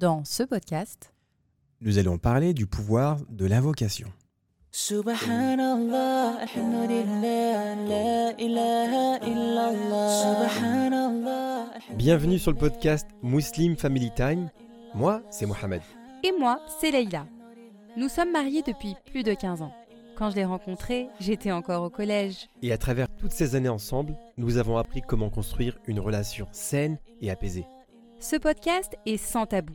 Dans ce podcast, nous allons parler du pouvoir de l'invocation. Subhanallah, alhamdulillah, la ilaha illallah. Subhanallah. Bienvenue sur le podcast Muslim Family Time. Moi, c'est Mohamed. et moi, c'est Leïla. Nous sommes mariés depuis plus de 15 ans. Quand je l'ai rencontré, j'étais encore au collège. Et à travers toutes ces années ensemble, nous avons appris comment construire une relation saine et apaisée. Ce podcast est sans tabou.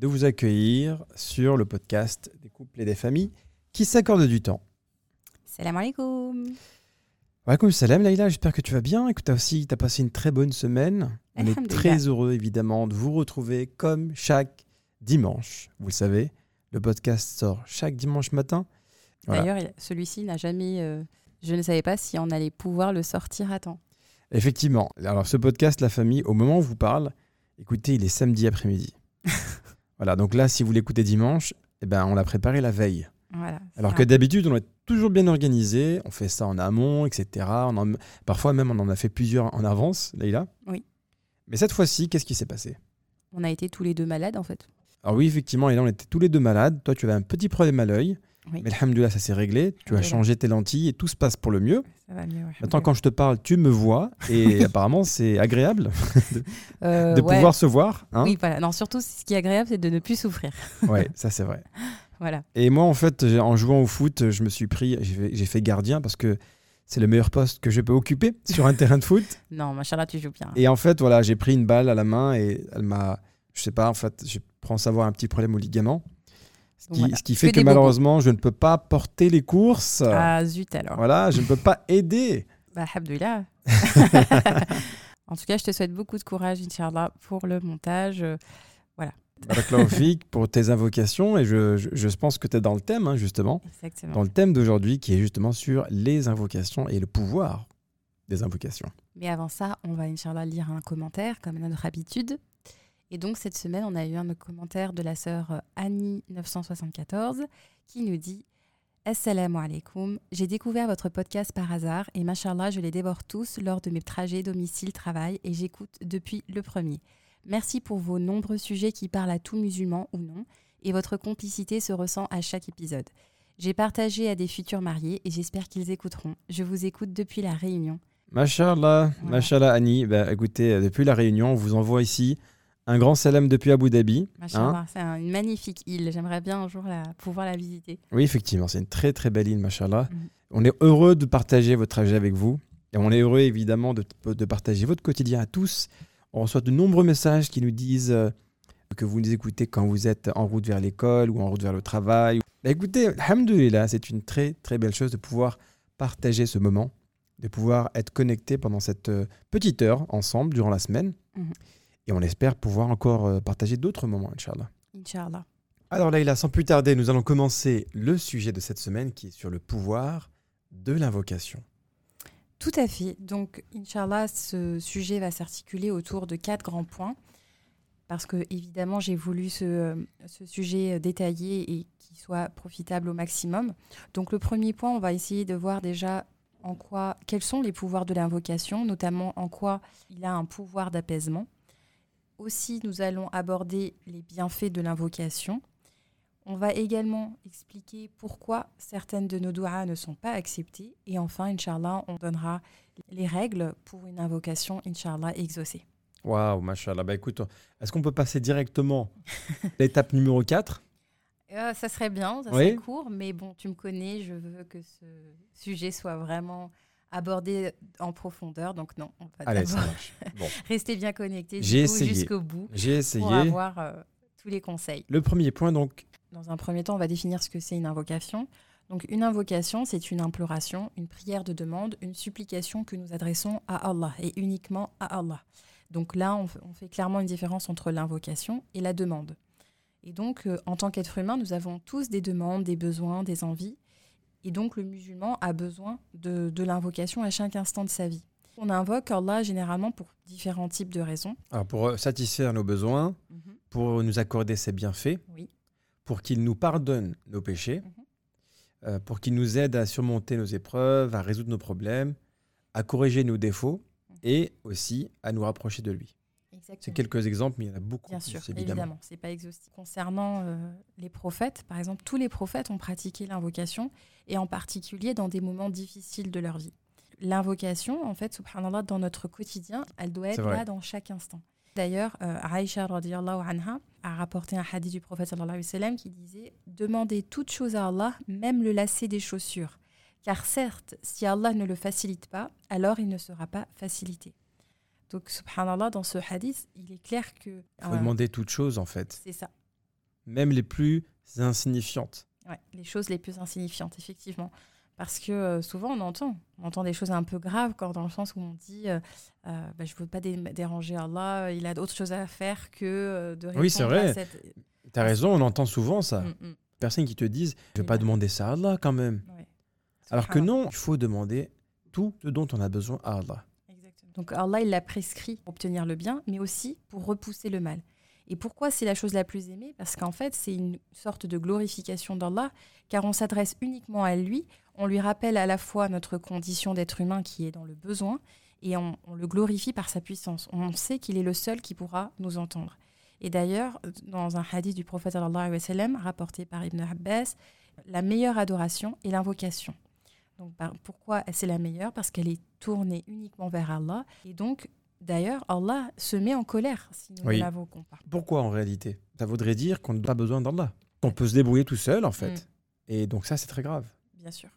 de vous accueillir sur le podcast des couples et des familles qui s'accordent du temps. Salam alaikum. Walaikum salam Laïla, j'espère que tu vas bien et que tu as aussi passé une très bonne semaine. On est très heureux évidemment de vous retrouver comme chaque dimanche. Vous le savez, le podcast sort chaque dimanche matin. Voilà. D'ailleurs, il- celui-ci n'a jamais. euh, je ne savais pas si on allait pouvoir le sortir à temps. Effectivement. Alors ce podcast, la famille, au moment où je vous parle, écoutez, il est samedi après-midi. voilà, donc là, si vous l'écoutez dimanche, eh ben, on l'a préparé la veille. Voilà. Alors que d'habitude, on est toujours bien organisé, on fait ça en amont, etc. On en- Parfois même, on en a fait plusieurs en avance, Leïla. Oui. Mais cette fois-ci, qu'est-ce qui s'est passé? On a été tous les deux malades en fait. Alors oui, effectivement, et là, on était tous les deux malades. Toi, tu avais un petit problème à l'œil. Oui. Mais alhamdoulilah, ça s'est réglé. Tu as changé tes lentilles et tout se passe pour le mieux. Ça va mieux. Maintenant, quand je te parle, tu me vois. Et apparemment, c'est agréable Euh, de ouais. pouvoir se voir. hein. Oui, voilà. Non, surtout, ce qui est agréable, c'est de ne plus souffrir. Ouais, ça, c'est vrai. Voilà. Et moi, en fait, en jouant au foot, je me suis pris, j'ai fait, gardien parce que c'est le meilleur poste que je peux occuper sur un terrain de foot. Non, machallah, tu joues bien. Et en fait, voilà, j'ai pris une balle à la main et elle m'a, je sais pas, en fait, je pense avoir un petit problème au ligament. Ce qui, Voilà. ce qui Que fait que, bobos. malheureusement, je ne peux pas porter les courses. Ah, zut alors. Voilà, je ne peux pas aider. Bah, alhamdoulilah. en tout cas, je te souhaite beaucoup de courage, Inch'Allah, pour le montage. Barakallahu fik pour tes invocations et je, je, je pense que tu es dans le thème, hein, justement, Exactement. dans le thème d'aujourd'hui qui est justement sur les invocations et le pouvoir des invocations. Mais avant ça, on va, Inch'Allah, lire un commentaire, comme à notre habitude. Et donc, cette semaine, on a eu un commentaire de la sœur euh, Annie974 qui nous dit Assalamu alaikum. J'ai découvert votre podcast par hasard et machallah, je les dévore tous lors de mes trajets domicile-travail et j'écoute depuis le premier. Merci pour vos nombreux sujets qui parlent à tout musulman ou non et votre complicité se ressent à chaque épisode. J'ai partagé à des futurs mariés et j'espère qu'ils écouteront. Je vous écoute depuis la Réunion. Mashallah, Voilà. Mashallah Annie. Bah, écoutez, euh, depuis la Réunion, on vous envoie ici un grand salam depuis Abu Dhabi. hein. Machallah, c'est un- une magnifique île. J'aimerais bien un jour la, pouvoir la visiter. Oui, effectivement, c'est une très très belle île, Mashallah. Mhm. On est heureux de partager votre trajet avec vous. Et on est heureux évidemment de, de partager votre quotidien à tous. On reçoit de nombreux messages qui nous disent euh, que vous nous écoutez quand vous êtes en route vers l'école ou en route vers le travail. Bah, écoutez, alhamdoulilah, c'est une très très belle chose de pouvoir partager ce moment, de pouvoir être connecté pendant cette euh, petite heure ensemble durant la semaine. Mhm. Et on espère pouvoir encore euh, partager d'autres moments, Inch'Allah. Inch'Allah. Alors Laïla, sans plus tarder, nous allons commencer le sujet de cette semaine qui est sur le pouvoir de l'invocation. Tout à fait. Donc, Inch'Allah, ce sujet va s'articuler autour de quatre grands points. Parce que, évidemment, j'ai voulu ce, euh, ce sujet détaillé et qui soit profitable au maximum. Donc, le premier point, on va essayer de voir déjà en quoi, quels sont les pouvoirs de l'invocation, notamment en quoi il a un pouvoir d'apaisement. Aussi, nous allons aborder les bienfaits de l'invocation. On va également expliquer pourquoi certaines de nos doigts ne sont pas acceptées. Et enfin, Inch'Allah, on donnera les règles pour une invocation, Inch'Allah, exaucée. Waouh, machallah. Bah écoute, est-ce qu'on peut passer directement à l'étape numéro 4 Euh, ça serait bien, ça Oui. serait court, mais bon, tu me connais, je veux que ce sujet soit vraiment abordé en profondeur. Donc non, on va Allez, ça marche. Bon, rester bien connecté jusqu'au bout j'ai essayé. pour avoir euh, tous les conseils. Le premier point, donc, Dans un premier temps, on va définir ce que c'est une invocation. Donc une invocation, c'est une imploration, une prière de demande, une supplication que nous adressons à Allah et uniquement à Allah. Donc là, on fait clairement une différence entre l'invocation et la demande. Et donc, euh, en tant qu'être humain, nous avons tous des demandes, des besoins, des envies. Et donc, le musulman a besoin de, de l'invocation à chaque instant de sa vie. On invoque Allah généralement pour différents types de raisons. Alors, pour satisfaire nos besoins, pour nous accorder ses bienfaits, Oui. pour qu'il nous pardonne nos péchés, Mhm. euh, pour qu'il nous aide à surmonter nos épreuves, à résoudre nos problèmes, à corriger nos défauts Mhm. et aussi à nous rapprocher de lui. C'est quelques exemples, mais il y en a beaucoup Bien plus, sûr, évidemment. évidemment, c'est pas exhaustif. Concernant euh, les prophètes, par exemple, tous les prophètes ont pratiqué l'invocation et en particulier dans des moments difficiles de leur vie. L'invocation, en fait, subhanallah, dans notre quotidien, elle doit être là dans chaque instant. D'ailleurs, euh, Aïcha anha a rapporté un hadith du prophète sallallahu alayhi wa sallam qui disait Demandez toute chose à Allah, même le lacet des chaussures. Car certes, si Allah ne le facilite pas, alors il ne sera pas facilité. Donc, subhanallah, dans ce hadith, il est clair que. Il faut euh, demander toutes choses, en fait, c'est ça. même les plus insignifiantes. Ouais, les choses les plus insignifiantes, effectivement. Parce que euh, souvent, on entend, on entend des choses un peu graves, quand dans le sens où on dit euh, euh, bah, Je ne veux pas dé- déranger Allah, il a d'autres choses à faire que de répondre Oui, c'est vrai. cette. Tu as raison, on entend souvent ça. Mm, mm, Personnes qui te disent Je ne vais pas demander ça à Allah quand même. ouais. Alors que non, il faut demander tout ce dont on a besoin à Allah. Donc Allah, il l'a prescrit pour obtenir le bien, mais aussi pour repousser le mal. Et pourquoi c'est la chose la plus aimée? Parce qu'en fait, c'est une sorte de glorification d'Allah, car on s'adresse uniquement à lui, on lui rappelle à la fois notre condition d'être humain qui est dans le besoin, et on, le glorifie par sa puissance. On sait qu'il est le seul qui pourra nous entendre. Et d'ailleurs, dans un hadith du prophète rapporté par Ibn Abbas, la meilleure adoration est l'invocation. Donc, pourquoi c'est la meilleure? Parce qu'elle est tournée uniquement vers Allah. Et donc, d'ailleurs, Allah se met en colère si nous Oui. ne l'invoquons pas. Pourquoi en réalité? Ça voudrait dire qu'on n'a pas besoin d'Allah. Qu'on peut se débrouiller tout seul, en fait. Mm. Et donc ça, c'est très grave. Bien sûr.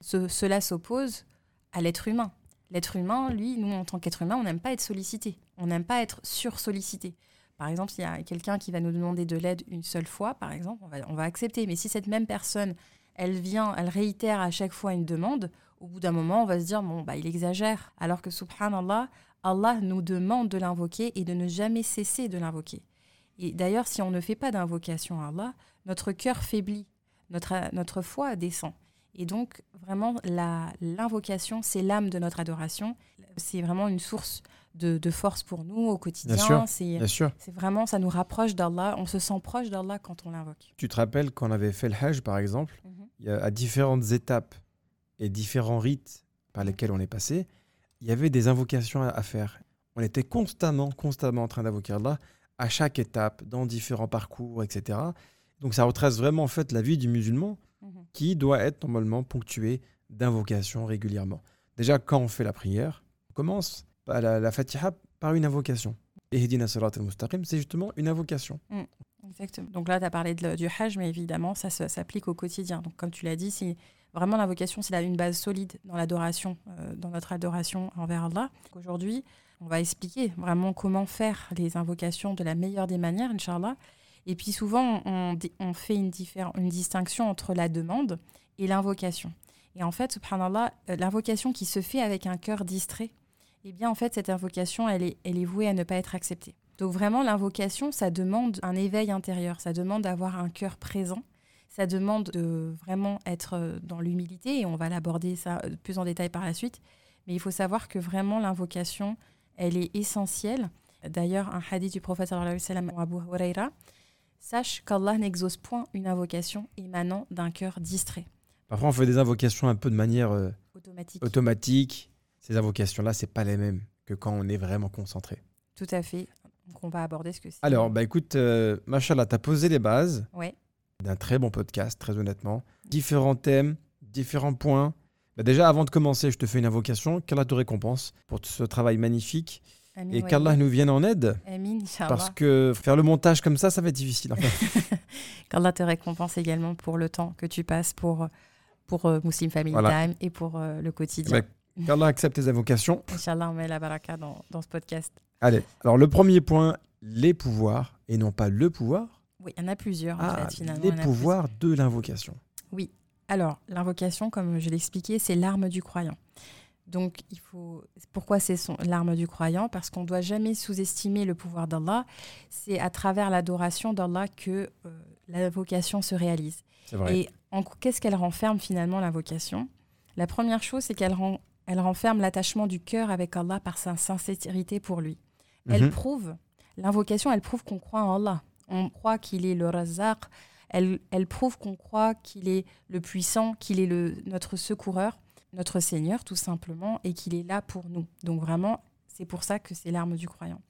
Ce- cela s'oppose à l'être humain. L'être humain, lui, nous, en tant qu'être humain, on n'aime pas être sollicité. On n'aime pas être sursollicité. Par exemple, s'il y a quelqu'un qui va nous demander de l'aide une seule fois, par exemple, on va, on va accepter. Mais si cette même personne, elle vient, elle réitère à chaque fois une demande, au bout d'un moment, on va se dire, bon, bah, il exagère. Alors que, subhanallah, Allah nous demande de l'invoquer et de ne jamais cesser de l'invoquer. Et d'ailleurs, si on ne fait pas d'invocation à Allah, notre cœur faiblit, notre, notre foi descend. Et donc, vraiment, l'invocation, c'est l'âme de notre adoration. C'est vraiment une source de, de force pour nous au quotidien. C'est Bien sûr. c'est vraiment, ça nous rapproche d'Allah. On se sent proche d'Allah quand on l'invoque. Tu te rappelles qu'on avait fait le Hajj, par exemple, a, à différentes étapes et différents rites par lesquels on est passé, il y avait des invocations à, à faire. On était constamment, constamment en train d'invoquer Allah à chaque étape, dans différents parcours, etc. Donc ça retrace vraiment en fait la vie du musulman Mhm. qui doit être normalement ponctué d'invocations régulièrement. Déjà, quand on fait la prière, on commence la, la Fatiha par une invocation. Et Hedina Salat al-Mustaqim, c'est justement une invocation. Exactement. Donc là, tu as parlé de- du Hajj, mais évidemment, ça s'applique au quotidien. Donc, comme tu l'as dit, c'est vraiment l'invocation, c'est une base solide dans l'adoration, euh, dans notre adoration envers Allah. Aujourd'hui, on va expliquer vraiment comment faire les invocations de la meilleure des manières, Inch'Allah. Et puis souvent, on, fait une distinction entre la demande et l'invocation. Et en fait, subhanallah, euh, l'invocation qui se fait avec un cœur distrait, eh bien, en fait, cette invocation, elle est, elle est vouée à ne pas être acceptée. Donc vraiment, l'invocation, ça demande un éveil intérieur, ça demande d'avoir un cœur présent, ça demande de vraiment être euh, dans l'humilité, et on va l'aborder ça euh, plus en détail par la suite. Mais il faut savoir que vraiment, l'invocation, elle est essentielle. D'ailleurs, un hadith du prophète sallallahu alayhi wa Abu Huraira, sache qu'Allah n'exauce point une invocation émanant d'un cœur distrait, Parfois, on fait des invocations un peu de manière euh, automatique. automatique. Ces invocations-là, c'est pas les mêmes que quand on est vraiment concentré. Tout à fait. Donc on va aborder ce que c'est. Alors, bah écoute, euh, Machallah, tu as posé les bases Ouais. D'un très bon podcast, très honnêtement. Différents thèmes, différents points. Bah déjà, avant de commencer, je te fais une invocation. Qu'Allah te récompense pour ce travail magnifique Amin, et ouais. qu'Allah nous vienne en aide. Amin. Parce que faire le montage comme ça, ça va être difficile. en fait. Qu'Allah te récompense également pour le temps que tu passes pour, pour euh, Muslim Family Voilà. Time et pour euh, le quotidien. Bah, Qu'Allah accepte tes invocations. Inch'Allah, on met la baraka dans, dans ce podcast. Allez, alors le premier point, les pouvoirs, et non pas le pouvoir. Oui, il y en a plusieurs en Ah, fait, finalement. les en pouvoirs de l'invocation. plusieurs. Alors, l'invocation, comme je l'ai expliqué, c'est l'arme du croyant. Donc, il faut. Pourquoi c'est son- l'arme du croyant? Parce qu'on ne doit jamais sous-estimer le pouvoir d'Allah. C'est à travers l'adoration d'Allah que euh, l'invocation se réalise. C'est vrai. Et en- qu'est-ce qu'elle renferme finalement, l'invocation? La première chose, c'est qu'elle ren- elle renferme l'attachement du cœur avec Allah par sa sincérité pour lui. Elle Mhm. prouve, l'invocation, elle prouve qu'on croit en Allah. On croit qu'il est le Razak. Elle, elle prouve qu'on croit qu'il est le puissant, qu'il est le, notre secoureur, notre Seigneur tout simplement, et qu'il est là pour nous. Donc vraiment, c'est pour ça que c'est l'arme du croyant.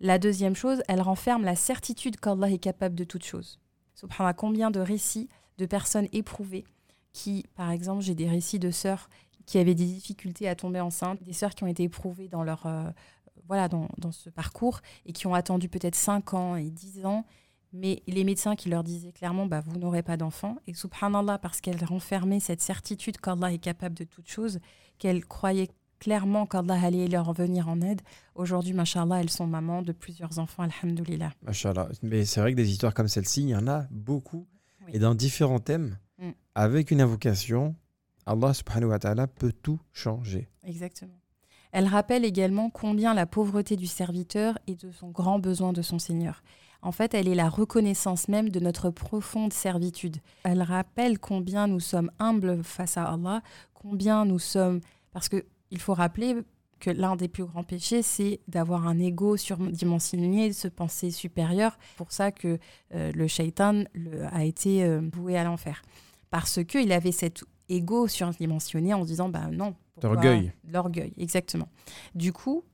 La deuxième chose, elle renferme la certitude qu'Allah est capable de toute chose. Subhanallah, combien de récits de personnes éprouvées qui, par exemple, j'ai des récits de sœurs qui avaient des difficultés à tomber enceinte, des sœurs qui ont été éprouvées dans leur euh, voilà dans, dans ce parcours et qui ont attendu peut-être 5 ans et 10 ans, mais les médecins qui leur disaient clairement bah, vous n'aurez pas d'enfant et subhanallah parce qu'elle renfermait cette certitude qu'Allah est capable de toute chose, qu'elle croyait clairement qu'Allah allait leur venir en aide. Aujourd'hui, machallah, elles sont mamans de plusieurs enfants, alhamdoulilah. Machallah. Mais c'est vrai que des histoires comme celle-ci, il y en a beaucoup. Oui. Et dans différents thèmes, Mm. avec une invocation, Allah subhanahu wa ta'ala peut tout changer. Exactement. Elle rappelle également combien la pauvreté du serviteur est de son grand besoin de son Seigneur. En fait, elle est la reconnaissance même de notre profonde servitude. Elle rappelle combien nous sommes humbles face à Allah, combien nous sommes... Parce que il faut rappeler que l'un des plus grands péchés, c'est d'avoir un ego surdimensionné, de se penser supérieur. Pour ça que euh, le shaitan a été euh, voué à l'enfer. Parce qu'il avait cet ego surdimensionné en se disant, bah non. L'orgueil. L'orgueil, exactement. Du coup,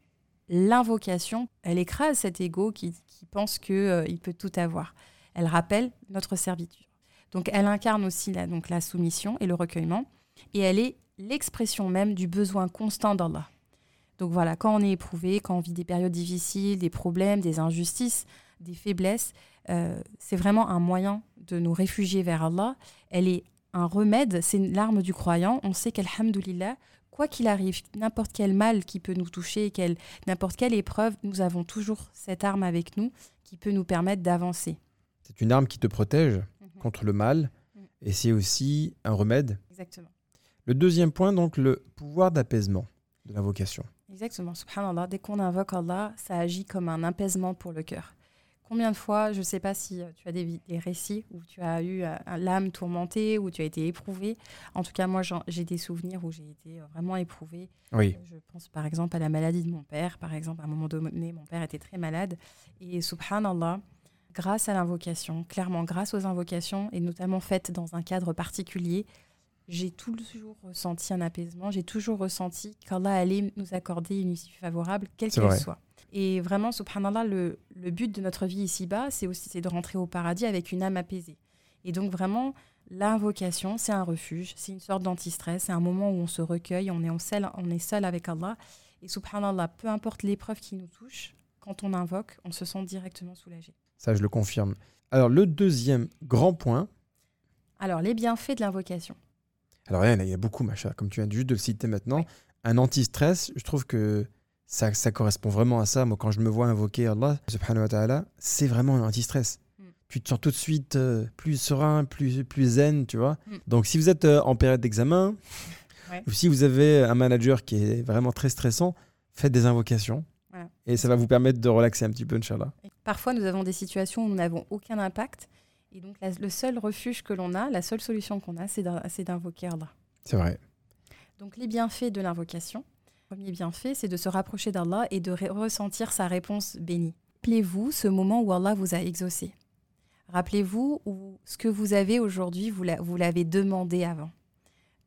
l'invocation, elle écrase cet ego qui, qui pense qu'il peut tout avoir. Elle rappelle notre servitude. Donc, elle incarne aussi la, donc, la soumission et le recueillement. Et elle est l'expression même du besoin constant d'Allah. Donc voilà, quand on est éprouvé, quand on vit des périodes difficiles, des problèmes, des injustices, des faiblesses, euh, c'est vraiment un moyen de nous réfugier vers Allah. Elle est un remède, c'est l'arme du croyant. On sait qu'Alhamdulillah, quoi qu'il arrive, n'importe quel mal qui peut nous toucher, quelle- n'importe quelle épreuve, nous avons toujours cette arme avec nous qui peut nous permettre d'avancer. C'est une arme qui te protège Mhm. contre le mal Mm. et c'est aussi un remède. Exactement. Le deuxième point, donc, le pouvoir d'apaisement de l'invocation. Exactement, subhanallah. Dès qu'on invoque Allah, ça agit comme un apaisement pour le cœur. Combien de fois, je ne sais pas si euh, tu as des, récits où tu as eu euh, l'âme tourmentée, où tu as été éprouvé. En tout cas, moi, j'ai des souvenirs où j'ai été euh, vraiment éprouvée. Oui, Je pense par exemple à la maladie de mon père. Par exemple, à un moment donné, mon père était très malade. Et subhanallah, grâce à l'invocation, clairement grâce aux invocations, et notamment faites dans un cadre particulier, j'ai toujours ressenti un apaisement. J'ai toujours ressenti qu'Allah allait nous accorder une issue favorable, quelle qu'elle soit. Et vraiment, subhanallah, le, le but de notre vie ici-bas, c'est aussi c'est de rentrer au paradis avec une âme apaisée. Et donc vraiment, l'invocation, c'est un refuge, c'est une sorte d'antistress, c'est un moment où on se recueille, on est, en seul, on est seul avec Allah. Et subhanallah, peu importe l'épreuve qui nous touche, quand on invoque, on se sent directement soulagé. ça je le confirme. Alors le deuxième grand point, Alors, les bienfaits de l'invocation. alors il y en a- il y a beaucoup, Macha, comme tu viens juste de le citer maintenant, un anti-stress, je trouve que ça, ça correspond vraiment à ça. Moi, quand je me vois invoquer Allah, subhanahu wa ta'ala, c'est vraiment un anti-stress. Mm. Tu te sens tout de suite euh, plus serein, plus, plus zen, tu vois. Mm. Donc, si vous êtes euh, en période d'examen, Ouais. ou si vous avez un manager qui est vraiment très stressant, faites des invocations. Voilà. Et ça va vous permettre de relaxer un petit peu, Inch'Allah. Parfois, nous avons des situations où nous n'avons aucun impact. Et donc, la- le seul refuge que l'on a, la seule solution qu'on a, c'est d'invoquer Allah. C'est vrai. Donc les bienfaits de l'invocation. Le premier bienfait, c'est de se rapprocher d'Allah et de ressentir sa réponse bénie. Rappelez-vous ce moment où Allah vous a exaucé. Rappelez-vous où ce que vous avez aujourd'hui, vous l'a- vous l'avez demandé avant.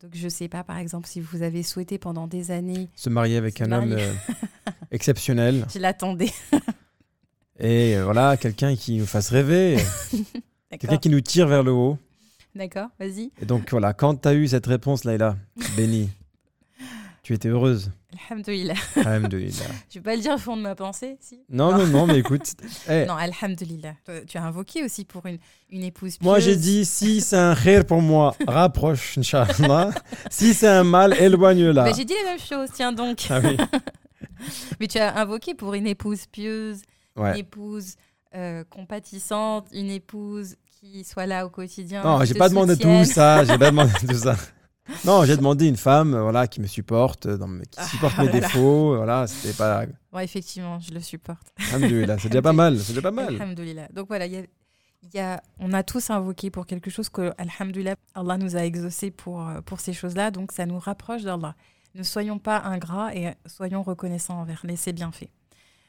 Donc je ne sais pas, par exemple, si vous avez souhaité pendant des années, Se marier avec Se un homme euh, exceptionnel. je l'attendais. Et euh, voilà, quelqu'un qui nous fasse rêver, quelqu'un qui nous tire vers le haut. D'accord, vas-y. Et donc voilà, quand tu as eu cette réponse, Laïla, béni, tu étais heureuse. Alhamdulillah. Alhamdulillah. Je vais pas le dire au fond de ma pensée, si Non, non, non, mais écoute. eh, Non, Alhamdulillah. Tu as invoqué aussi pour une, une épouse pieuse. moi j'ai dit, si c'est un khair pour moi, rapproche, Inch'Allah. si c'est un mal, éloigne-la. Bah, J'ai dit la même chose, tiens donc. Ah oui. Mais tu as invoqué pour une épouse pieuse, une épouse euh, compatissante, une épouse qui soit là au quotidien. Non, j'ai te pas demandé tout ça, j'ai pas demandé tout ça. Non, j'ai demandé une femme euh, voilà, qui me supporte, euh, dans qui Ah, supporte mes défauts. Voilà, c'était pas. Ouais, effectivement, je le supporte. Alhamdoulilah, c'est déjà pas mal. C'est déjà pas mal. Alhamdoulilah. Donc voilà, il y a, il y a- on a tous invoqué pour quelque chose que, alhamdoulilah, Allah nous a exaucé pour, euh, pour ces choses-là. Donc ça nous rapproche d'Allah. Ne soyons pas ingrats et soyons reconnaissants envers les ses bienfaits.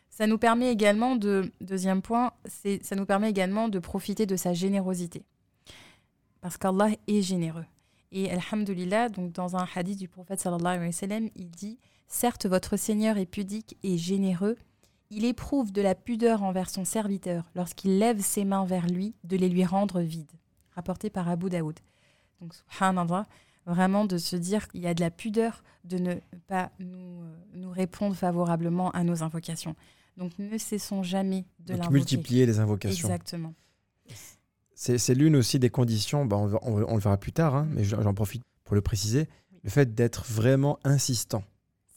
Ça nous permet également de, deuxième point, ça nous permet également de profiter de sa générosité. Parce qu'Allah est généreux. Et alhamdoulilah, donc dans un hadith du prophète sallallahu alayhi wa sallam, il dit Certes, votre Seigneur est pudique et généreux, il éprouve de la pudeur envers son serviteur lorsqu'il lève ses mains vers lui de les lui rendre vides. Rapporté par Abu Daoud. Donc, subhanallah, vraiment de se dire qu'il y a de la pudeur de ne pas nous, euh, nous répondre favorablement à nos invocations. Donc, ne cessons jamais de l'invoquer. multiplier les invocations. Exactement. C'est l'une aussi des conditions, bah, on, va- on- on le verra plus tard, hein, mais j'en profite pour le préciser, Oui. le fait d'être vraiment insistant.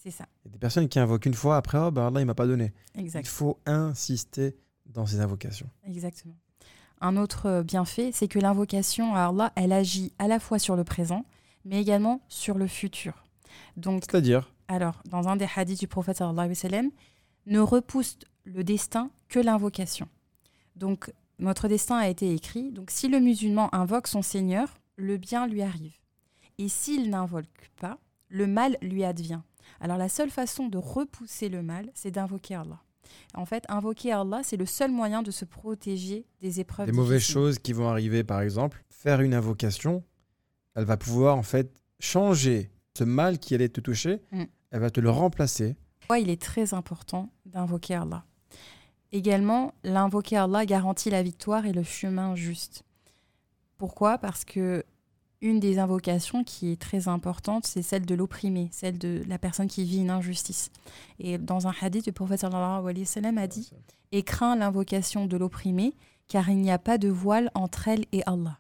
C'est ça. Il y a des personnes qui invoquent une fois, après, oh, bah, Allah, il m'a pas donné. Exact. Il faut insister dans ces invocations. Exactement. Un autre euh, bienfait, c'est que l'invocation à Allah, elle agit à la fois sur le présent, mais également sur le futur. Donc, C'est-à-dire, Alors, dans un des hadiths du prophète sallam, ne repousse le destin que l'invocation. Donc, notre destin a été écrit. Donc, si le musulman invoque son Seigneur, le bien lui arrive. Et s'il n'invoque pas, le mal lui advient. Alors, la seule façon de repousser le mal, c'est d'invoquer Allah. En fait, invoquer Allah, c'est le seul moyen de se protéger des épreuves. les mauvaises choses qui vont arriver, par exemple, faire une invocation, elle va pouvoir en fait changer ce mal qui allait te toucher, Mm. elle va te le remplacer. Pourquoi il est très important d'invoquer Allah? Également, l'invoquer Allah garantit la victoire et le chemin juste. Pourquoi? Parce que une des invocations qui est très importante, c'est celle de l'opprimé, celle de la personne qui vit une injustice. Et dans un hadith, le prophète sallallahu alayhi wa sallam a dit Et crains l'invocation de l'opprimé, car il n'y a pas de voile entre elle et Allah.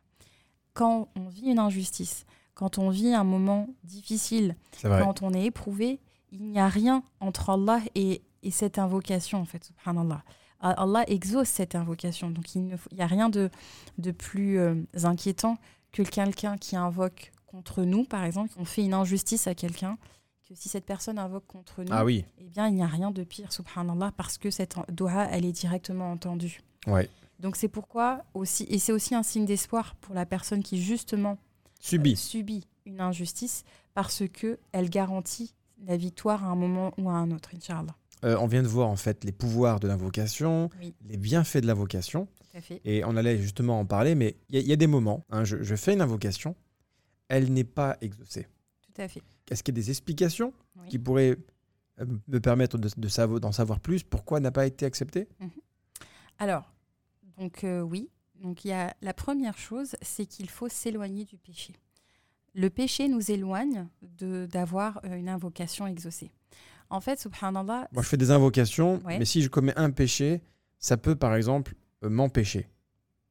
Quand on vit une injustice, quand on vit un moment difficile, quand on est éprouvé, il n'y a rien entre Allah et, et cette invocation, en fait, subhanallah. Allah exauce cette invocation. Donc, il n'y a rien de, de plus euh, inquiétant que quelqu'un qui invoque contre nous, par exemple. On fait une injustice à quelqu'un, que si cette personne invoque contre nous, Ah oui, eh bien, il n'y a rien de pire, subhanallah, parce que cette doha, elle est directement entendue. ouais. Donc, c'est pourquoi aussi, et c'est aussi un signe d'espoir pour la personne qui, justement, Subi. subit une injustice parce que elle garantit la victoire à un moment ou à un autre, Inch'Allah. Euh, on vient de voir en fait les pouvoirs de l'invocation, Oui, les bienfaits de l'invocation, et on allait justement en parler, mais il y, a- il y a des moments, hein, je, je fais une invocation, elle n'est pas exaucée. Tout à fait. Est-ce qu'il y a des explications Oui. qui pourraient euh, me permettre de, de savo- d'en savoir plus? Pourquoi n'a pas été acceptée? Alors, donc euh, oui, donc il y a la première chose, c'est qu'il faut s'éloigner du péché. Le péché nous éloigne d'avoir une invocation exaucée. En fait, subhanallah, Moi, je fais des invocations, Ouais. mais si je commets un péché, ça peut par exemple euh, m'empêcher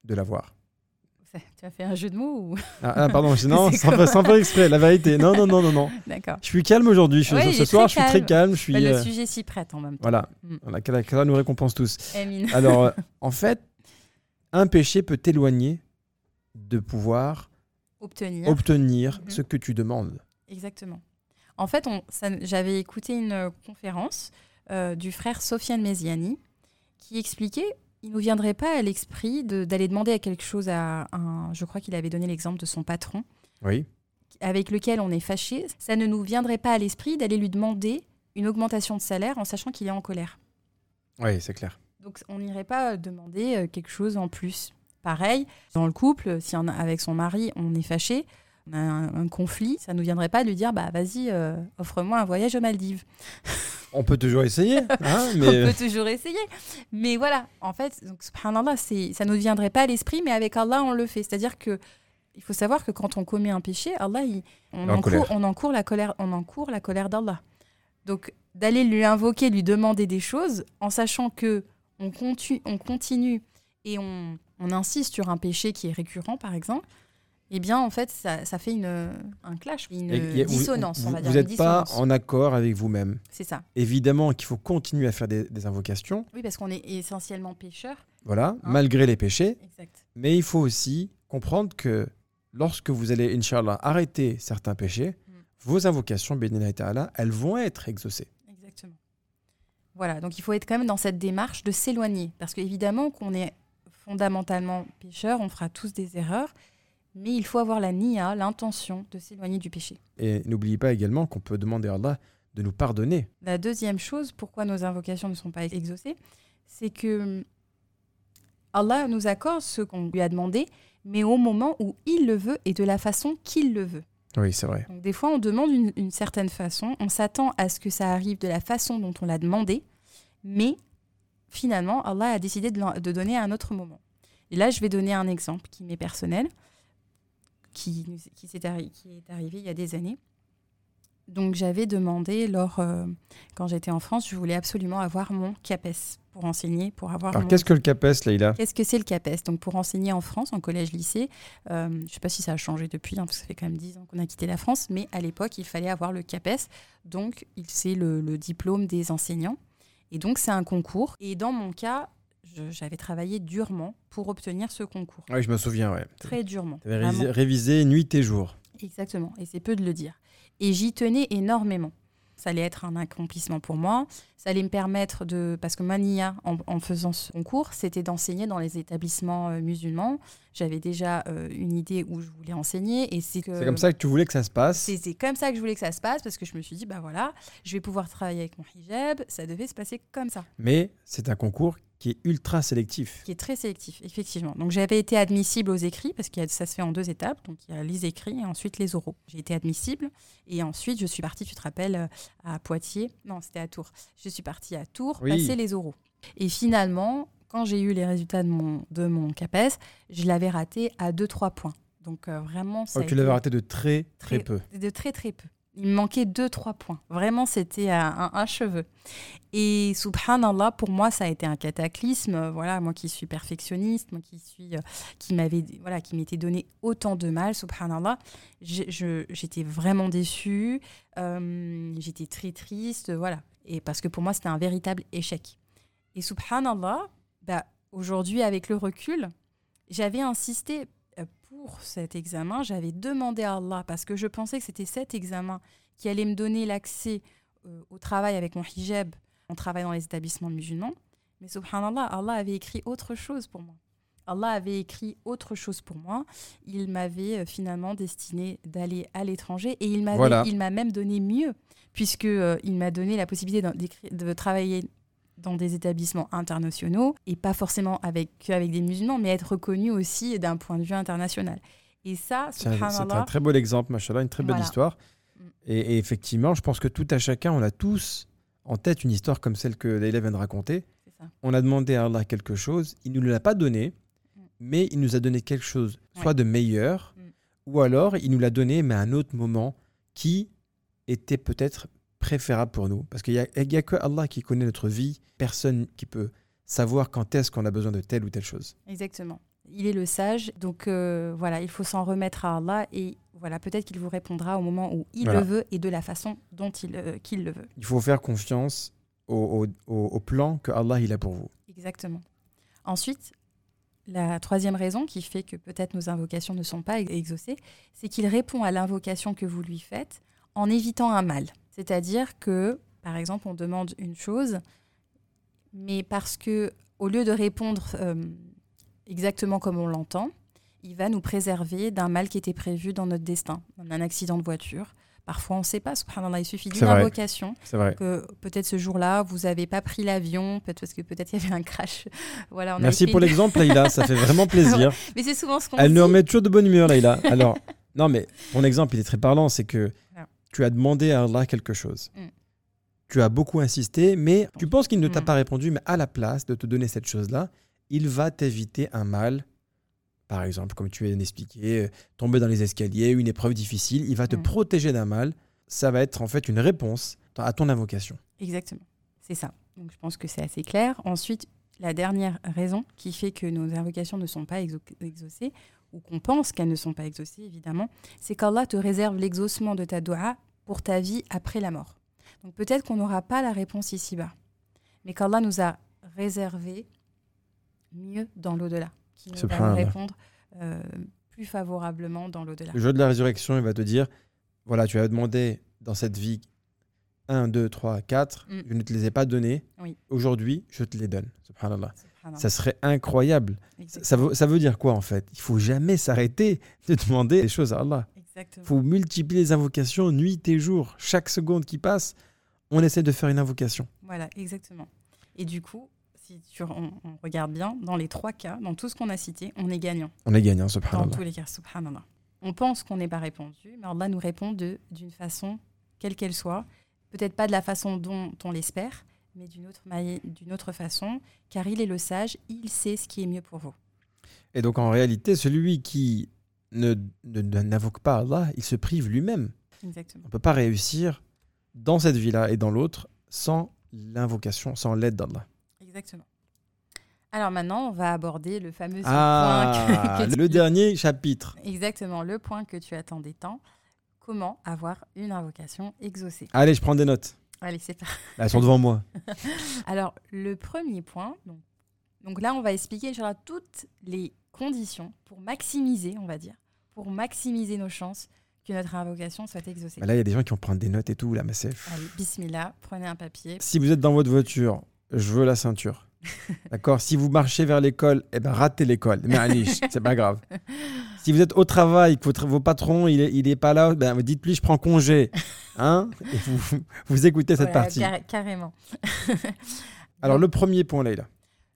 de l'avoir. ça- tu as fait un jeu de mots ou Ah, ah, pardon, non, sans, faire- sans faire exprès, la vérité. Non, non, non, non, non. D'accord. Je suis calme aujourd'hui. je- Ouais, ce soir, je suis très calme. Je suis, Bah, le euh, sujet s'y prête en même temps. voilà. Mm. Voilà, qu'Allah qu'Allah nous récompense tous. Alors, euh, en fait, un péché peut t'éloigner de pouvoir Obtenir. obtenir Mhm. ce que tu demandes. Exactement. En fait, j'avais écouté une euh, conférence euh, du frère Sofiane Meziani qui expliquait il ne nous viendrait pas à l'esprit de- d'aller demander à quelque chose à un. Je crois qu'il avait donné l'exemple de son patron Oui. avec lequel on est fâché. Ça ne nous viendrait pas à l'esprit d'aller lui demander une augmentation de salaire en sachant qu'il est en colère. Oui, c'est clair. Donc on n'irait pas demander euh, quelque chose en plus. Pareil, dans le couple, si on a- avec son mari, on est fâché, on a un, un conflit, ça ne nous viendrait pas de lui dire bah vas-y, euh, offre-moi un voyage aux Maldives. On peut toujours essayer, hein, mais On peut toujours essayer. Mais voilà, en fait, donc, subhanallah, ça ne nous viendrait pas à l'esprit, mais avec Allah, on le fait. C'est-à-dire que il faut savoir que quand on commet un péché, Allah, il- on, en encourt, on encourt la colère, on encourt la colère d'Allah. Donc d'aller lui invoquer, lui demander des choses, en sachant que on, contu- on continue et on, on insiste sur un péché qui est récurrent, par exemple, eh bien, en fait, ça, ça fait une, un clash, une a- vous- dissonance, vous, on va vous dire. n'êtes une pas en accord avec vous-même. C'est ça. Évidemment qu'il faut continuer à faire des, des invocations, Oui, parce qu'on est essentiellement pécheur. voilà, Hein. malgré les péchés, Exact. mais il faut aussi comprendre que lorsque vous allez, Inch'Allah, arrêter certains péchés, Mm. vos invocations, Bénédicte ta'ala, elles vont être exaucées. Exactement. Voilà, donc il faut être quand même dans cette démarche de s'éloigner. Parce qu'évidemment qu'on est fondamentalement pécheur, on fera tous des erreurs, mais il faut avoir la niya, l'intention de s'éloigner du péché. Et n'oubliez pas également qu'on peut demander à Allah de nous pardonner. La deuxième chose, pourquoi nos invocations ne sont pas exaucées, c'est que Allah nous accorde ce qu'on lui a demandé, mais au moment où il le veut et de la façon qu'il le veut. Oui, c'est vrai. Donc des fois, on demande une, une certaine façon, on s'attend à ce que ça arrive de la façon dont on l'a demandé, mais finalement, Allah a décidé de, de donner à un autre moment. Et là, je vais donner un exemple qui m'est personnel, qui, arri- est arrivé il y a des années. Donc j'avais demandé, lors, euh, quand j'étais en France, je voulais absolument avoir mon CAPES pour enseigner, pour avoir Alors, mon- qu'est-ce que le CAPES, Leïla? Qu'est-ce que c'est le CAPES Donc pour enseigner en France, en collège-lycée, euh, je ne sais pas si ça a changé depuis, hein, parce que ça fait quand même 10 ans qu'on a quitté la France, mais à l'époque, il fallait avoir le CAPES. Donc c'est le, le diplôme des enseignants. Et donc c'est un concours. Et dans mon cas, j'avais travaillé durement pour obtenir ce concours. Oui, je me souviens, ouais. Très durement. Tu avais révisé, révisé nuit et jour. Exactement, et c'est peu de le dire. Et j'y tenais énormément. Ça allait être un accomplissement pour moi. Ça allait me permettre de... Parce que ma nia, en, en faisant ce concours, c'était d'enseigner dans les établissements euh, musulmans. J'avais déjà euh, une idée où je voulais enseigner. Et c'est que... Comme ça que tu voulais que ça se passe? C'est c'est comme ça que je voulais que ça se passe, parce que je me suis dit, bah voilà, je vais pouvoir travailler avec mon hijab. Ça devait se passer comme ça. Mais c'est un concours qui est ultra sélectif. qui est très sélectif, effectivement. Donc j'avais été admissible aux écrits, parce que ça se fait en deux étapes. Donc il y a les écrits et ensuite les oraux. J'ai été admissible et ensuite je suis partie, tu te rappelles, à Poitiers. Non, c'était à Tours. Je suis partie à Tours, Oui. passer les oraux. Et finalement, quand j'ai eu les résultats de mon, de mon CAPES, je l'avais raté à 2-3 points. Donc euh, vraiment, ça Oh, tu l'avais raté de très, très, Très- peu. de très très peu. Il me manquait 2-3 points. Vraiment, c'était un, un- cheveu. Et subhanallah, pour moi, ça a été un cataclysme. Euh, Voilà, moi qui suis perfectionniste, moi qui suis, euh, qui m'avait, voilà, qui m'était donné autant de mal, subhanallah, j'étais vraiment déçue. euh, j'étais très triste, voilà. Et parce que pour moi, c'était un véritable échec. Et subhanallah, bah, aujourd'hui, avec le recul, j'avais insisté pour cet examen, j'avais demandé à Allah, parce que je pensais que c'était cet examen qui allait me donner l'accès euh, au travail avec mon hijab, on travaille dans les établissements musulmans. Mais subhanallah, Allah avait écrit autre chose pour moi. Allah avait écrit autre chose pour moi. Il m'avait euh, finalement destiné d'aller à l'étranger et il Voilà. m'a même donné mieux, puisque euh, m'a donné la possibilité de travailler dans des établissements internationaux et pas forcément avec avec des musulmans, mais être reconnu aussi d'un point de vue international. Et ça, C'est un, très beau exemple, machallah, une très belle Voilà. histoire. Mm. Et, et effectivement, je pense que tout à chacun, on a tous en tête une histoire comme celle que Leïla vient de raconter. On a demandé à Allah quelque chose, il ne nous l'a pas donné, Mm. mais il nous a donné quelque chose, Ouais. soit de meilleur, Mm. ou alors il nous l'a donné, mais à un autre moment qui était peut-être préférable pour nous. Parce qu'il n'y a, a que Allah qui connaît notre vie, personne qui peut savoir quand est-ce qu'on a besoin de telle ou telle chose. Exactement. Il est le sage, donc euh, voilà, il faut s'en remettre à Allah et voilà, peut-être qu'il vous répondra au moment où il Voilà. le veut et de la façon dont il euh, qu'il le veut. Il faut faire confiance au, au- au- plan que Allah il a pour vous. Exactement. Ensuite, la troisième raison qui fait que peut-être nos invocations ne sont pas ex- exaucées, c'est qu'il répond à l'invocation que vous lui faites en évitant un mal. C'est-à-dire que, par exemple, on demande une chose, mais parce que au lieu de répondre euh, exactement comme on l'entend, il va nous préserver d'un mal qui était prévu dans notre destin, un accident de voiture. Parfois, on ne sait pas, subhanallah, il suffit d'une invocation C'est vrai. que peut-être ce jour-là, vous n'avez pas pris l'avion, peut-être parce que peut-être il y avait un crash. voilà, on Merci pour une- l'exemple, Laïla. Ça fait vraiment plaisir. Mais c'est souvent ce qu'on Elle nous remet toujours de bonne humeur, Laïla. Alors, non, mais ton exemple, il est très parlant. C'est que. Tu as demandé à Allah quelque chose. Mm. Tu as beaucoup insisté, mais tu penses qu'il ne t'a Mm. pas répondu, mais à la place de te donner cette chose-là, il va t'éviter un mal. Par exemple, comme tu viens d'expliquer, euh, tomber dans les escaliers, une épreuve difficile, il va te Mm. protéger d'un mal. Ça va être en fait une réponse à ton invocation. Exactement, c'est ça. Donc je pense que c'est assez clair. Ensuite, la dernière raison qui fait que nos invocations ne sont pas exaucées, ou qu'on pense qu'elles ne sont pas exaucées, évidemment, c'est qu'Allah te réserve l'exaucement de ta doua pour ta vie après la mort. Donc peut-être qu'on n'aura pas la réponse ici-bas, mais qu'Allah nous a réservé mieux dans l'au-delà, qui nous va répondre euh, plus favorablement dans l'au-delà. Le jour de la résurrection, il va te dire voilà, tu as demandé dans cette vie 1, 2, 3, 4, Mm. je ne te les ai pas donnés. Oui. Aujourd'hui, je te les donne. Subhanallah. Subhanallah. Ça serait incroyable. Ça, veut, ça veut dire quoi en fait? Il faut jamais s'arrêter de demander des choses à Allah. Il faut multiplier les invocations nuit et jour. Chaque seconde qui passe, on essaie de faire une invocation. Voilà, exactement. Et du coup, si tu, on, on regarde bien, dans les trois cas, dans tout ce qu'on a cité, on est gagnant. On est gagnant, Dans subhanallah. tous les cas, subhanallah. On pense qu'on n'est pas répondu, mais Allah nous répond de- d'une façon, quelle qu'elle soit. Peut-être pas de la façon dont on l'espère, mais d'une autre, maille- d'une autre façon, car il est le sage, il sait ce qui est mieux pour vous. Et donc en réalité, celui qui ne, n'invoque pas Allah, il se prive lui-même. Exactement. On ne peut pas réussir dans cette vie-là et dans l'autre sans l'invocation, sans l'aide d'Allah. Exactement. Alors maintenant, on va aborder le fameux Ah, point que, que le tu- dernier chapitre. Exactement, le point que tu attendais tant. Comment avoir une invocation exaucée? Allez, je prends des notes. Allez, c'est parti. Elles sont devant moi. Alors, le premier point, donc, donc là, on va expliquer Inch'Allah, toutes les conditions pour maximiser, on va dire, pour maximiser nos chances que notre invocation soit exaucée. Bah là, il y a des gens qui vont prendre des notes et tout, là, mais c'est... Allez, bismillah, prenez un papier. Si vous êtes dans votre voiture, je veux la ceinture. D'accord? Si vous marchez vers l'école, eh ben ratez l'école. Mais Alish, c'est pas grave. Si vous êtes au travail, que votre, vos patrons, il est, il est pas là, ben dites-lui je prends congé. Hein Et vous, vous écoutez cette partie. car- carrément. Alors le premier point, Leïla.